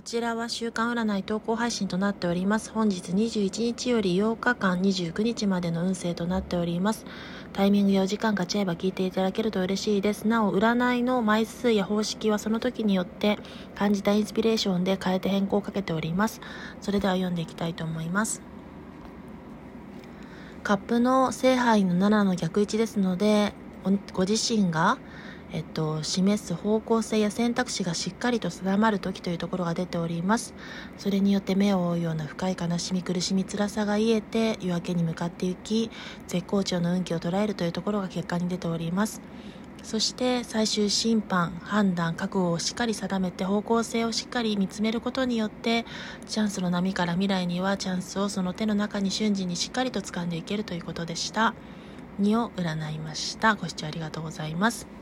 こちらは週間占い投稿配信となっております。本日21日より8日間29日までの運勢となっております。タイミングやお時間がち合えば聞いていただけると嬉しいです。なお、占いの枚数や方式はその時によって感じたインスピレーションで変えて変更をかけております。それでは読んでいきたいと思います。カップの聖杯の7の逆位置ですので、ご自身がえっと、示す方向性や選択肢がしっかりと定まる時というところが出ております。それによって目を覆うような深い悲しみ、苦しみ、辛さが癒えて夜明けに向かって行き、絶好調の運気を捉えるというところが結果に出ております。そして最終審判、判断、覚悟をしっかり定めて方向性をしっかり見つめることによってチャンスの波から未来にはチャンスをその手の中に瞬時にしっかりと掴んでいけるということでした。2を占いました。ご視聴ありがとうございます。